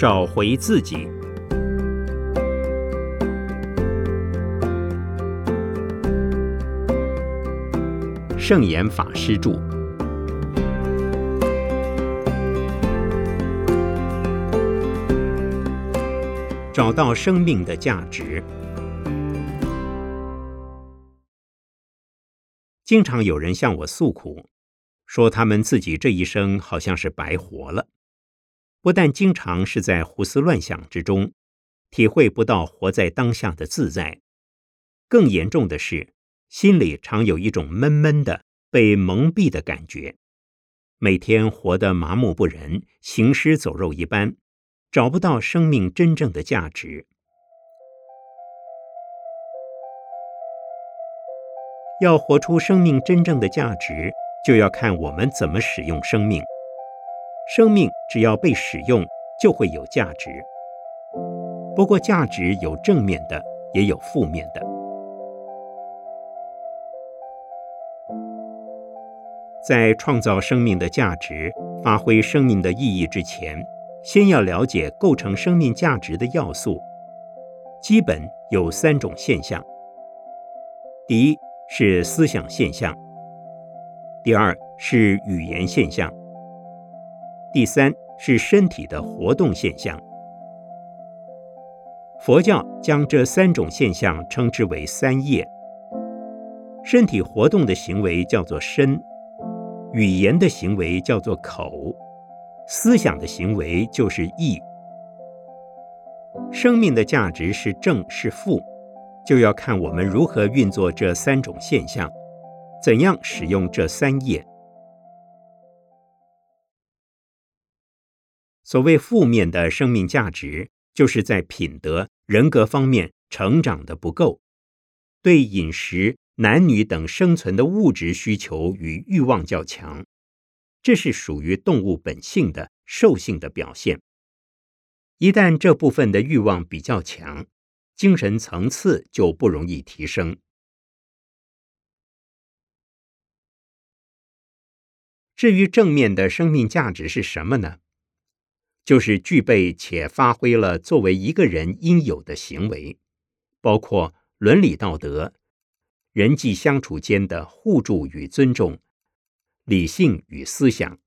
找回自己。圣严法师著。找到生命的价值。经常有人向我诉苦，说他们自己这一生好像是白活了。不但经常是在胡思乱想之中，体会不到活在当下的自在，更严重的是，心里常有一种闷闷的、被蒙蔽的感觉，每天活得麻木不仁、行尸走肉一般，找不到生命真正的价值。要活出生命真正的价值，就要看我们怎么使用生命。生命只要被使用，就会有价值。不过，价值有正面的，也有负面的。在创造生命的价值、发挥生命的意义之前，先要了解构成生命价值的要素。基本有三种现象：第一，是思想现象；第二是语言现象；第三是身体的活动现象。佛教将这三种现象称之为三业。身体活动的行为叫做身，语言的行为叫做口，思想的行为就是意。生命的价值是正是负。就要看我们如何运作这三种现象，怎样使用这三业。所谓负面的生命价值，就是在品德、人格方面成长的不够，对饮食、男女等生存的物质需求与欲望较强，这是属于动物本性的兽性的表现。一旦这部分的欲望比较强，精神层次就不容易提升。至于正面的生命价值是什么呢？就是具备且发挥了作为一个人应有的行为，包括伦理道德、人际相处间的互助与尊重、理性与思想。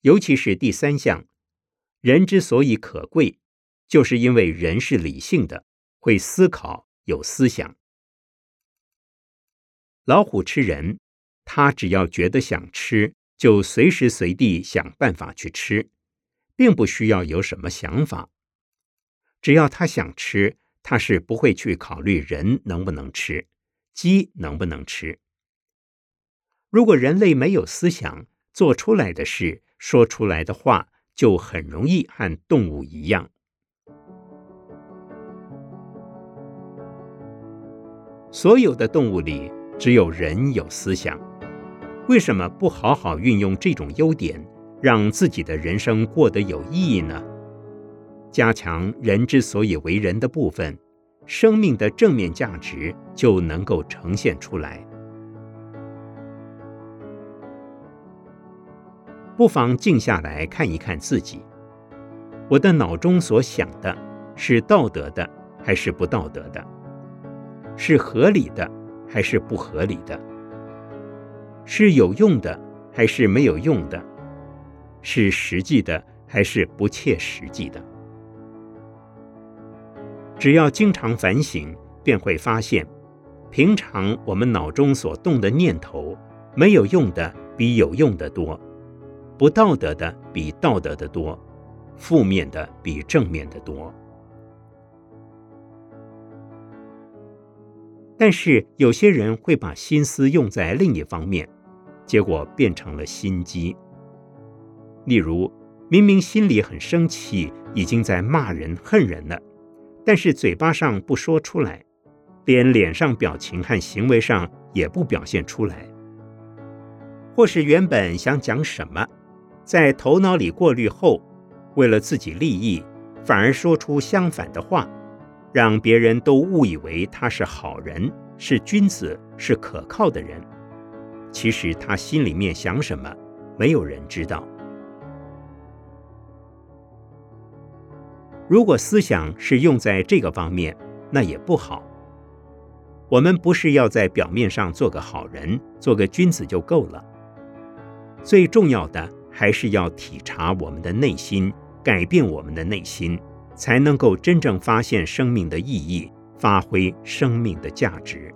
尤其是第三项，人之所以可贵。就是因为人是理性的，会思考，有思想。老虎吃人，它只要觉得想吃，就随时随地想办法去吃，并不需要有什么想法。只要他想吃，他是不会去考虑人能不能吃，鸡能不能吃。如果人类没有思想，做出来的事，说出来的话，就很容易和动物一样。所有的动物里，只有人有思想。为什么不好好运用这种优点，让自己的人生过得有意义呢？加强人之所以为人的部分，生命的正面价值就能够呈现出来。不妨静下来看一看自己，我的脑中所想的是道德的，还是不道德的？是合理的还是不合理的？是有用的还是没有用的？是实际的还是不切实际的？只要经常反省，便会发现，平常我们脑中所动的念头，没有用的比有用的多，不道德的比道德的多，负面的比正面的多。但是有些人会把心思用在另一方面，结果变成了心机。例如，明明心里很生气，已经在骂人、恨人了，但是嘴巴上不说出来，连脸上表情和行为上也不表现出来。或是原本想讲什么，在头脑里过滤后，为了自己利益，反而说出相反的话。让别人都误以为他是好人，是君子，是可靠的人。其实他心里面想什么，没有人知道。如果思想是用在这个方面，那也不好。我们不是要在表面上做个好人、做个君子就够了。最重要的还是要体察我们的内心，改变我们的内心，才能够真正发现生命的意义，发挥生命的价值。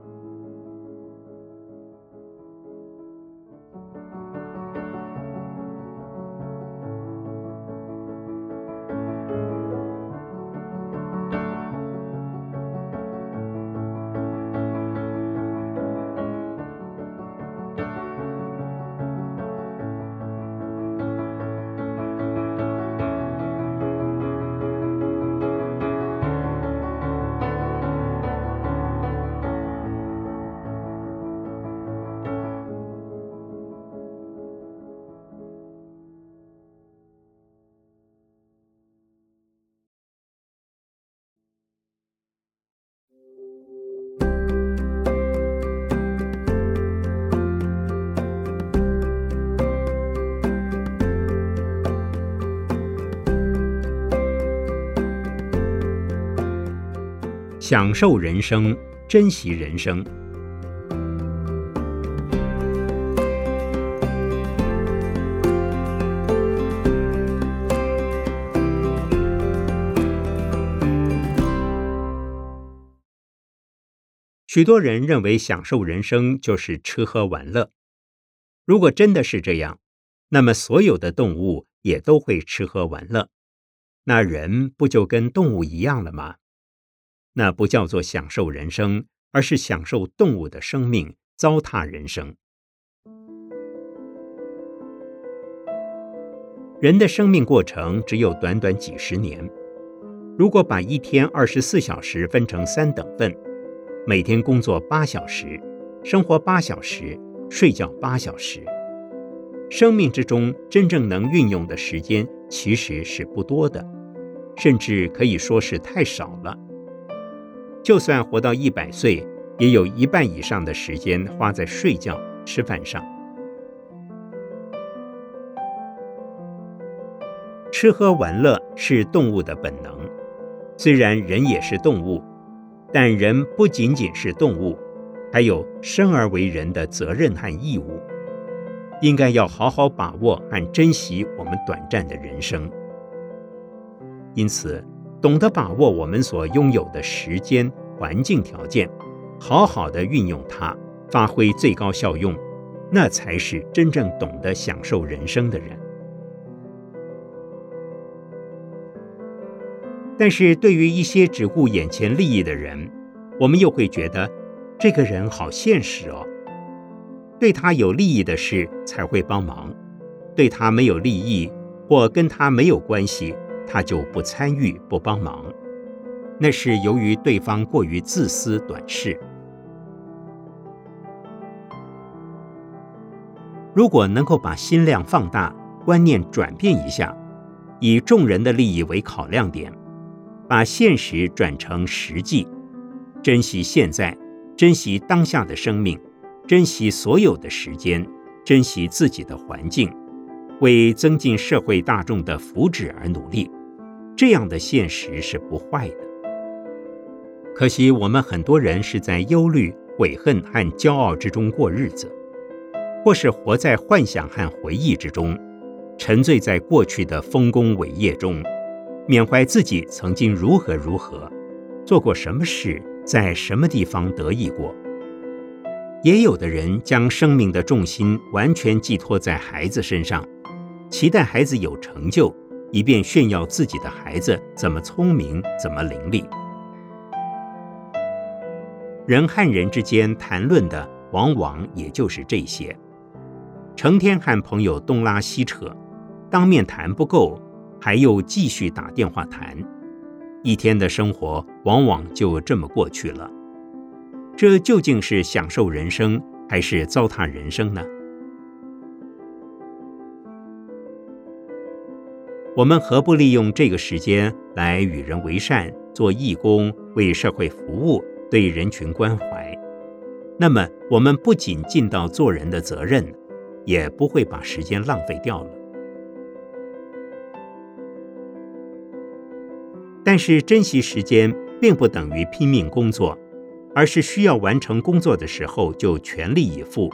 享受人生，珍惜人生。许多人认为享受人生就是吃喝玩乐。如果真的是这样，那么所有的动物也都会吃喝玩乐，那人不就跟动物一样了吗？那不叫做享受人生，而是享受动物的生命，糟蹋人生。人的生命过程只有短短几十年，如果把一天二十四小时分成三等份，每天工作八小时，生活八小时，睡觉八小时，生命之中真正能运用的时间其实是不多的，甚至可以说是太少了。就算活到一百岁，也有一半以上的时间花在睡觉、吃饭上。吃喝玩乐是动物的本能，虽然人也是动物，但人不仅仅是动物，还有生而为人的责任和义务，应该要好好把握和珍惜我们短暂的人生。因此。懂得把握我们所拥有的时间、环境条件，好好的运用它，发挥最高效用，那才是真正懂得享受人生的人。但是对于一些只顾眼前利益的人，我们又会觉得这个人好现实哦。对他有利益的事才会帮忙，对他没有利益或跟他没有关系。他就不参与、不帮忙，那是由于对方过于自私、短视。如果能够把心量放大，观念转变一下，以众人的利益为考量点，把现实转成实际，珍惜现在，珍惜当下的生命，珍惜所有的时间，珍惜自己的环境，为增进社会大众的福祉而努力。这样的现实是不坏的。可惜我们很多人是在忧虑、悔恨和骄傲之中过日子，或是活在幻想和回忆之中，沉醉在过去的丰功伟业中，缅怀自己曾经如何如何，做过什么事，在什么地方得意过。也有的人将生命的重心完全寄托在孩子身上，期待孩子有成就。以便炫耀自己的孩子怎么聪明，怎么伶俐。人和人之间谈论的，往往也就是这些。成天和朋友东拉西扯，当面谈不够，还又继续打电话谈，一天的生活往往就这么过去了。这究竟是享受人生，还是糟蹋人生呢？我们何不利用这个时间来与人为善，做义工，为社会服务，对人群关怀？那么，我们不仅尽到做人的责任，也不会把时间浪费掉了。但是珍惜时间并不等于拼命工作，而是需要完成工作的时候就全力以赴，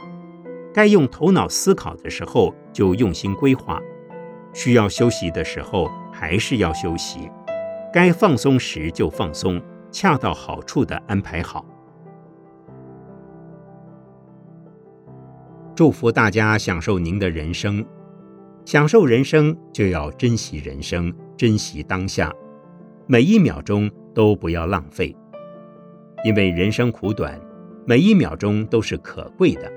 该用头脑思考的时候就用心规划，需要休息的时候还是要休息，该放松时就放松，恰到好处的安排好。祝福大家享受您的人生，享受人生就要珍惜人生，珍惜当下，每一秒钟都不要浪费，因为人生苦短，每一秒钟都是可贵的。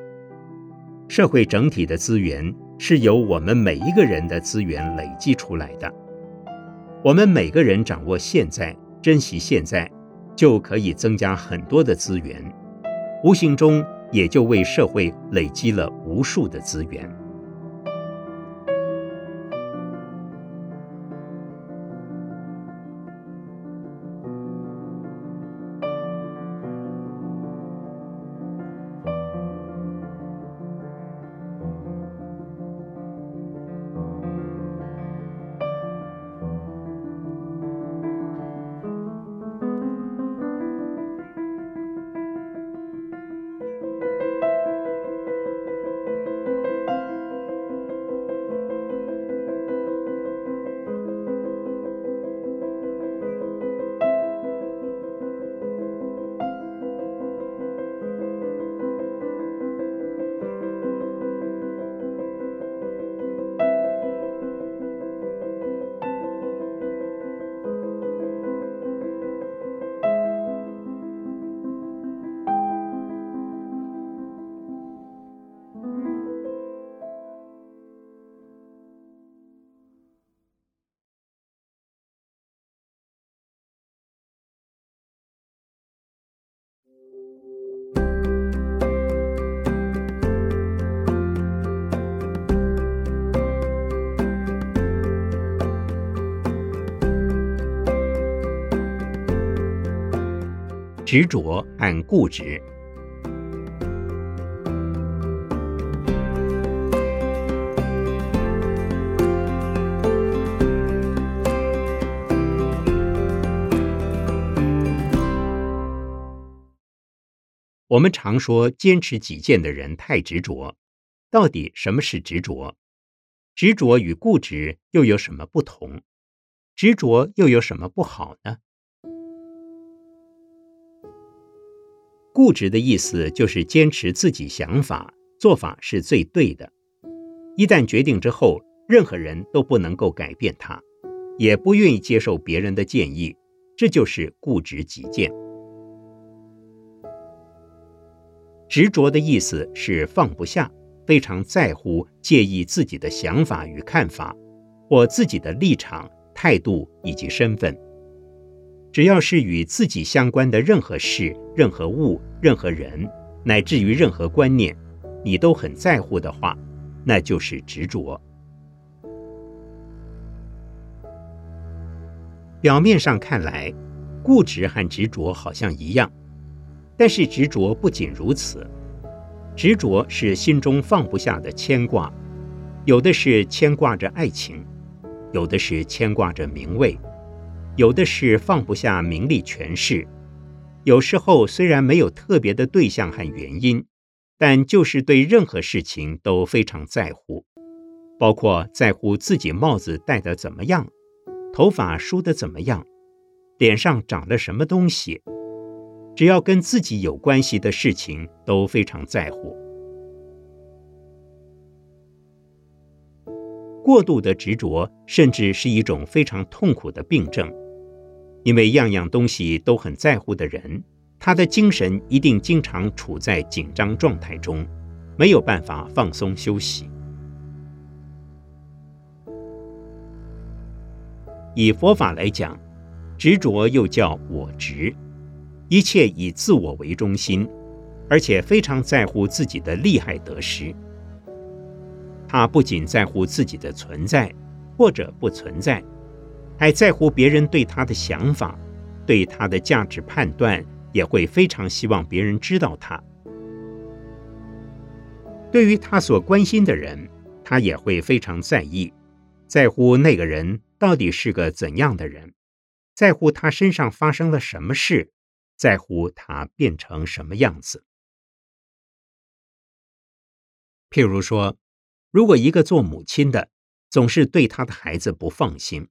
社会整体的资源是由我们每一个人的资源累积出来的，我们每个人掌握现在，珍惜现在，就可以增加很多的资源，无形中。也就为社会累积了无数的资源。执着和固执。我们常说坚持己见的人太执着，到底什么是执着？执着与固执又有什么不同？执着又有什么不好呢？固执的意思就是坚持自己想法，做法是最对的。一旦决定之后，任何人都不能够改变它，也不愿意接受别人的建议，这就是固执己见。执着的意思是放不下，非常在乎、介意自己的想法与看法，或自己的立场、态度以及身份。只要是与自己相关的任何事、任何物、任何人，乃至于任何观念，你都很在乎的话，那就是执着。表面上看来，固执和执着好像一样，但是执着不仅如此，执着是心中放不下的牵挂，有的是牵挂着爱情，有的是牵挂着名位。有的是放不下名利权势，有时候虽然没有特别的对象和原因，但就是对任何事情都非常在乎，包括在乎自己帽子戴得怎么样，头发梳得怎么样，脸上长了什么东西，只要跟自己有关系的事情都非常在乎。过度的执着，甚至是一种非常痛苦的病症。因为样样东西都很在乎的人，他的精神一定经常处在紧张状态中，没有办法放松休息。以佛法来讲，执着又叫我执，一切以自我为中心，而且非常在乎自己的利害得失。他不仅在乎自己的存在或者不存在。还在乎别人对他的想法，对他的价值判断，也会非常希望别人知道他。对于他所关心的人，他也会非常在意，在乎那个人到底是个怎样的人，在乎他身上发生了什么事，在乎他变成什么样子。譬如说，如果一个做母亲的总是对他的孩子不放心，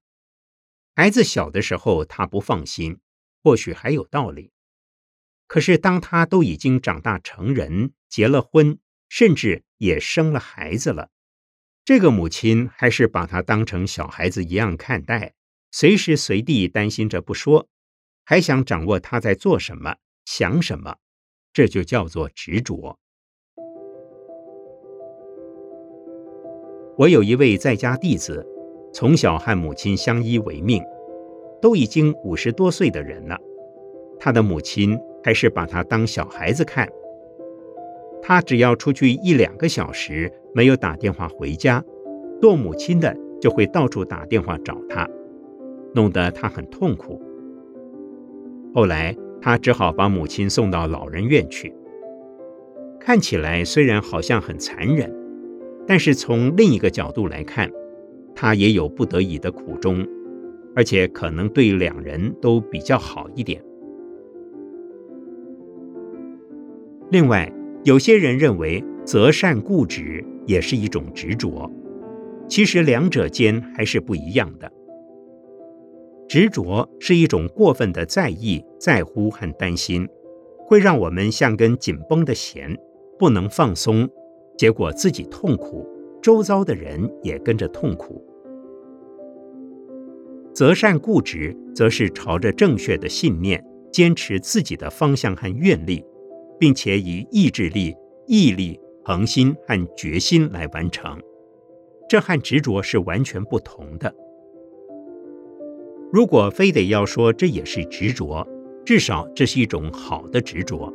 孩子小的时候他不放心，或许还有道理。可是当他都已经长大成人，结了婚，甚至也生了孩子了，这个母亲还是把他当成小孩子一样看待，随时随地担心着不说，还想掌握他在做什么、想什么，这就叫做执着。我有一位在家弟子，从小和母亲相依为命，都已经五十多岁的人了，他的母亲还是把他当小孩子看。他只要出去一两个小时，没有打电话回家，做母亲的就会到处打电话找他，弄得他很痛苦。后来他只好把母亲送到老人院去。看起来虽然好像很残忍。但是从另一个角度来看，他也有不得已的苦衷，而且可能对两人都比较好一点。另外，有些人认为择善固执也是一种执着，其实两者间还是不一样的。执着是一种过分的在意、在乎和担心，会让我们像根紧绷的弦，不能放松。结果自己痛苦，周遭的人也跟着痛苦。择善固执，则是朝着正确的信念，坚持自己的方向和愿力，并且以意志力、毅力、恒心和决心来完成。这和执着是完全不同的。如果非得要说这也是执着，至少这是一种好的执着。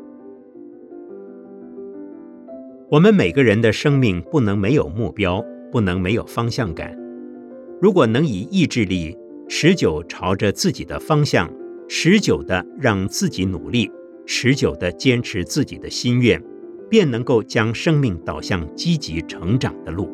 我们每个人的生命不能没有目标，不能没有方向感。如果能以意志力持久朝着自己的方向，持久的让自己努力，持久的坚持自己的心愿，便能够将生命导向积极成长的路。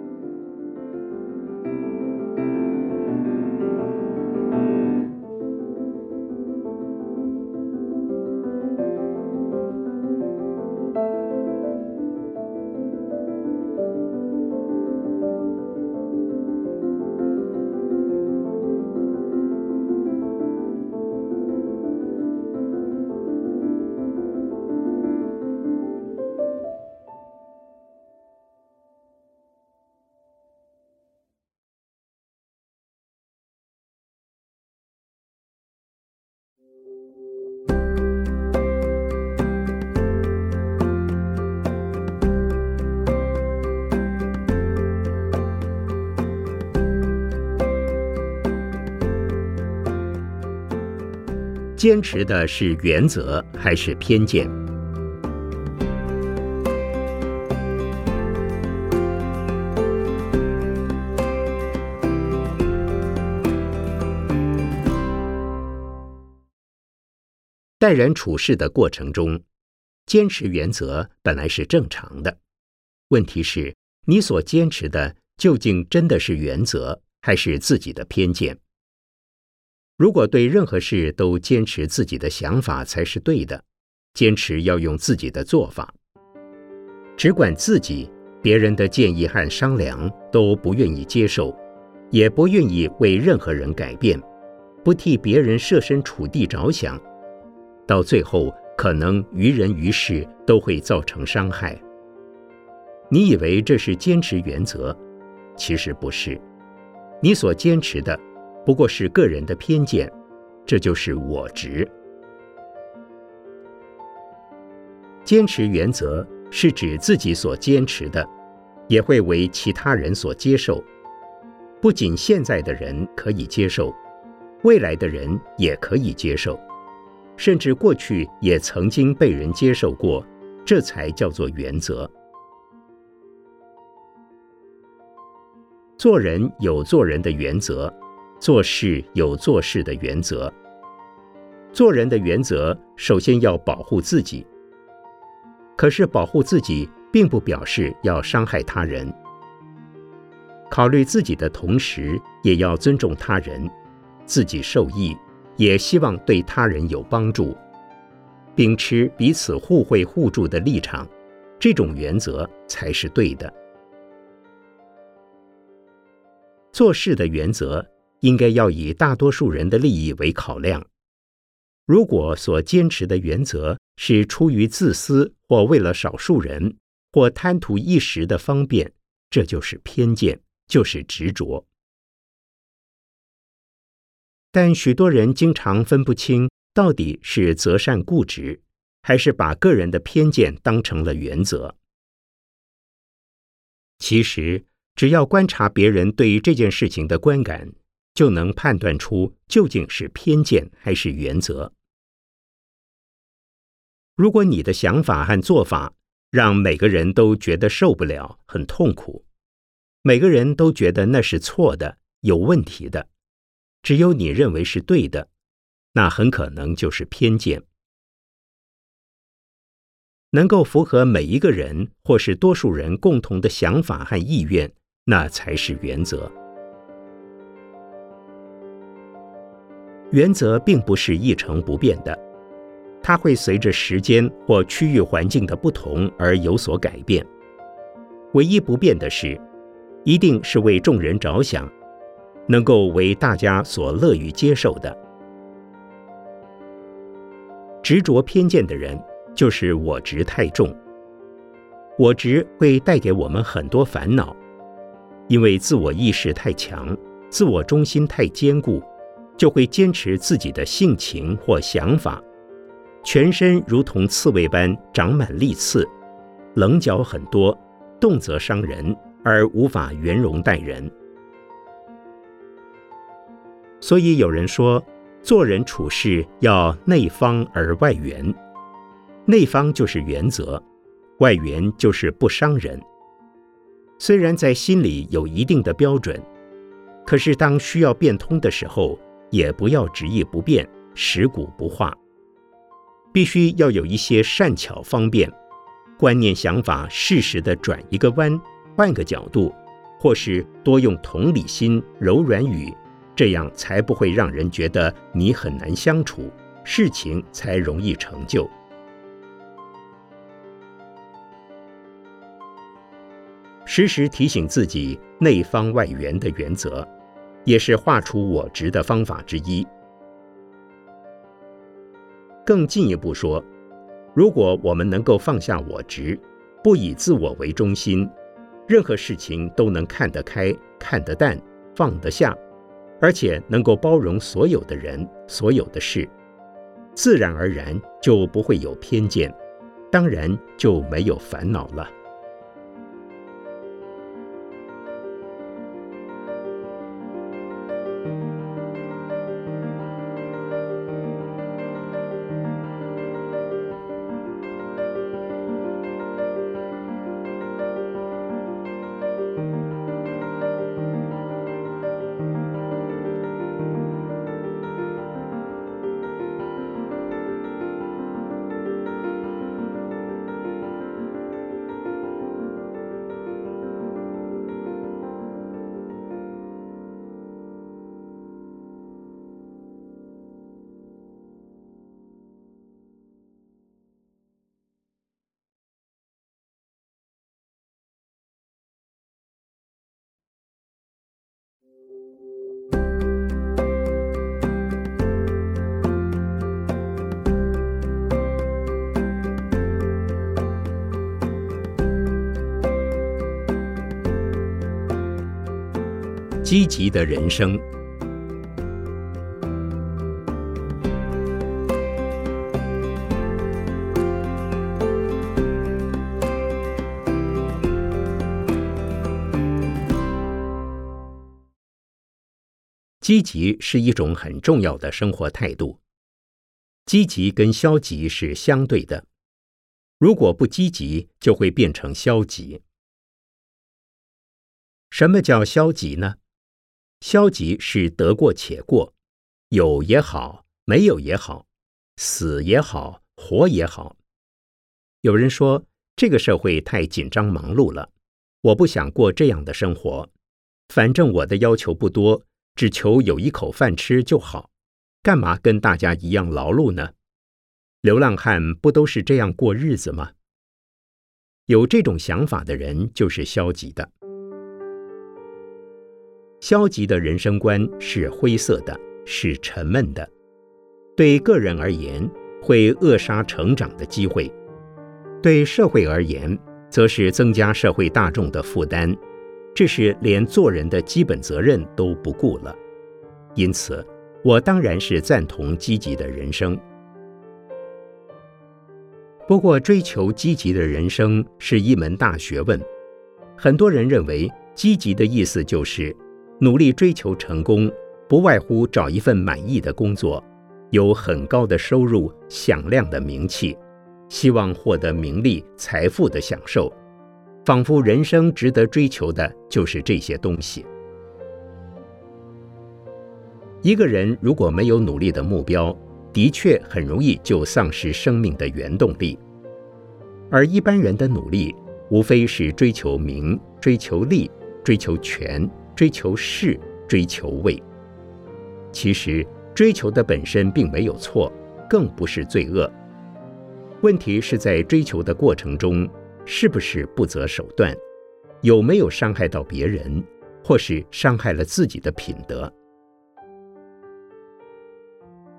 坚持的是原则还是偏见？待人处事的过程中，坚持原则本来是正常的。问题是，你所坚持的究竟真的是原则，还是自己的偏见？如果对任何事都坚持自己的想法才是对的，坚持要用自己的做法，只管自己，别人的建议和商量都不愿意接受，也不愿意为任何人改变，不替别人设身处地着想，到最后可能于人于事都会造成伤害。你以为这是坚持原则，其实不是，你所坚持的。不过是个人的偏见，这就是我执。坚持原则是指自己所坚持的，也会为其他人所接受。不仅现在的人可以接受，未来的人也可以接受，甚至过去也曾经被人接受过，这才叫做原则。做人有做人的原则。做事有做事的原则，做人的原则首先要保护自己。可是保护自己，并不表示要伤害他人。考虑自己的同时，也要尊重他人，自己受益，也希望对他人有帮助，秉持彼此互惠互助的立场，这种原则才是对的。做事的原则应该要以大多数人的利益为考量。如果所坚持的原则是出于自私，或为了少数人，或贪图一时的方便，这就是偏见，就是执着。但许多人经常分不清，到底是择善固执，还是把个人的偏见当成了原则。其实。只要观察别人对于这件事情的观感，就能判断出究竟是偏见还是原则。如果你的想法和做法让每个人都觉得受不了、很痛苦，每个人都觉得那是错的、有问题的，只有你认为是对的，那很可能就是偏见。能够符合每一个人或是多数人共同的想法和意愿。那才是原则。原则并不是一成不变的，它会随着时间或区域环境的不同而有所改变。唯一不变的是，一定是为众人着想，能够为大家所乐于接受的。执着偏见的人，就是我执太重。我执会带给我们很多烦恼。因为自我意识太强，自我中心太坚固，就会坚持自己的性情或想法，全身如同刺猬般长满利刺，棱角很多，动则伤人，而无法圆融待人。所以有人说，做人处事要内方而外圆，内方就是原则，外圆就是不伤人。虽然在心里有一定的标准，可是当需要变通的时候，也不要执意不变、蚀骨不化。必须要有一些善巧方便，观念想法适时的转一个弯，换个角度，或是多用同理心、柔软语，这样才不会让人觉得你很难相处，事情才容易成就。时时提醒自己内方外圆的原则，也是画出我执的方法之一。更进一步说，如果我们能够放下我执，不以自我为中心，任何事情都能看得开、看得淡、放得下，而且能够包容所有的人、所有的事，自然而然就不会有偏见，当然就没有烦恼了。积极的人生，积极是一种很重要的生活态度。积极跟消极是相对的，如果不积极，就会变成消极。什么叫消极呢？消极是得过且过，有也好，没有也好，死也好，活也好。有人说这个社会太紧张忙碌了，我不想过这样的生活。反正我的要求不多，只求有一口饭吃就好。干嘛跟大家一样劳碌呢？流浪汉不都是这样过日子吗？有这种想法的人就是消极的。消极的人生观是灰色的，是沉闷的。对个人而言，会扼杀成长的机会；对社会而言，则是增加社会大众的负担。这是连做人的基本责任都不顾了。因此，我当然是赞同积极的人生。不过，追求积极的人生是一门大学问。很多人认为，积极的意思就是努力追求成功，不外乎找一份满意的工作，有很高的收入、响亮的名气，希望获得名利、财富的享受。仿佛人生值得追求的就是这些东西。一个人如果没有努力的目标，的确很容易就丧失生命的原动力。而一般人的努力，无非是追求名、追求利、追求权、追求势、追求位。其实追求的本身并没有错，更不是罪恶。问题是在追求的过程中。是不是不择手段？有没有伤害到别人，或是伤害了自己的品德？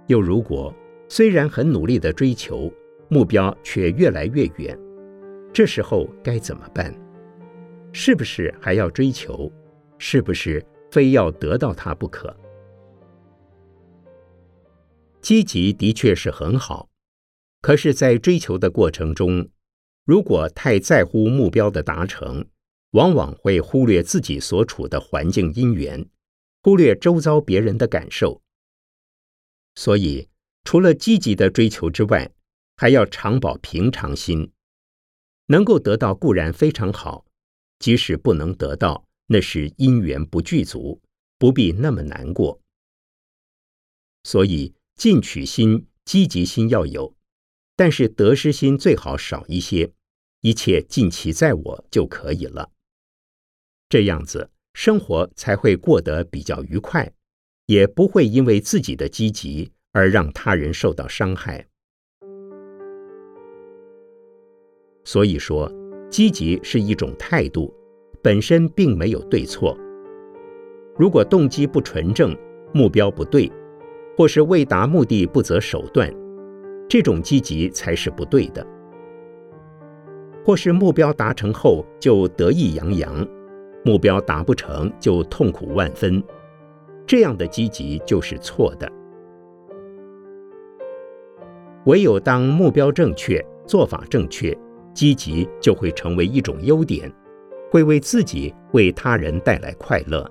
又如果虽然很努力的追求目标，却越来越远，这时候该怎么办？是不是还要追求？是不是非要得到它不可？积极的确是很好，可是，在追求的过程中，如果太在乎目标的达成，往往会忽略自己所处的环境因缘，忽略周遭别人的感受。所以，除了积极的追求之外，还要常保平常心。能够得到固然非常好，即使不能得到，那是因缘不具足，不必那么难过。所以，进取心、积极心要有，但是得失心最好少一些。一切尽其在我就可以了，这样子生活才会过得比较愉快，也不会因为自己的积极而让他人受到伤害。所以说，积极是一种态度，本身并没有对错。如果动机不纯正，目标不对，或是为达目的不择手段，这种积极才是不对的。或是目标达成后就得意洋洋，目标达不成就痛苦万分，这样的积极就是错的。唯有当目标正确、做法正确，积极就会成为一种优点，会为自己、为他人带来快乐。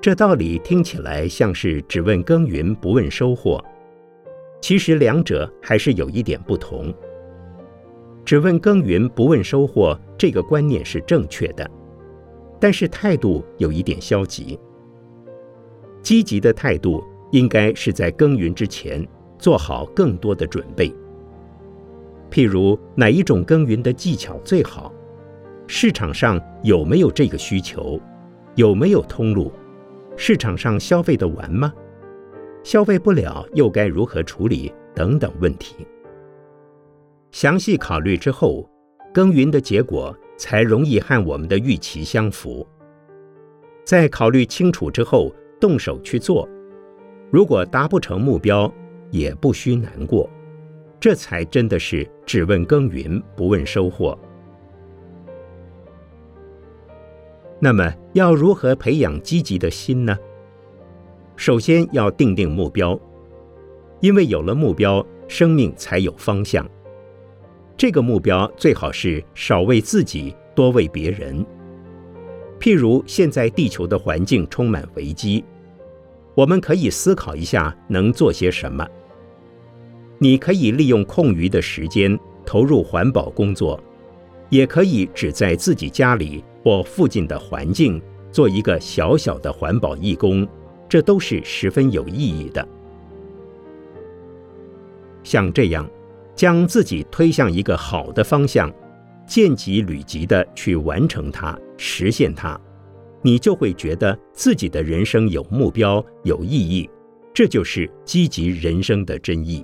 这道理听起来像是只问耕耘不问收获，其实两者还是有一点不同。只问耕耘不问收获，这个观念是正确的，但是态度有一点消极。积极的态度应该是在耕耘之前做好更多的准备。譬如哪一种耕耘的技巧最好？市场上有没有这个需求？有没有通路？市场上消费的完吗？消费不了又该如何处理？等等问题。详细考虑之后，耕耘的结果才容易和我们的预期相符。在考虑清楚之后，动手去做。如果达不成目标，也不需难过。这才真的是只问耕耘不问收获。那么，要如何培养积极的心呢？首先要定定目标，因为有了目标，生命才有方向。这个目标最好是少为自己，多为别人。譬如现在地球的环境充满危机，我们可以思考一下能做些什么。你可以利用空余的时间投入环保工作，也可以只在自己家里或附近的环境做一个小小的环保义工，这都是十分有意义的。像这样。将自己推向一个好的方向，见机履急的去完成它、实现它，你就会觉得自己的人生有目标、有意义，这就是积极人生的真意。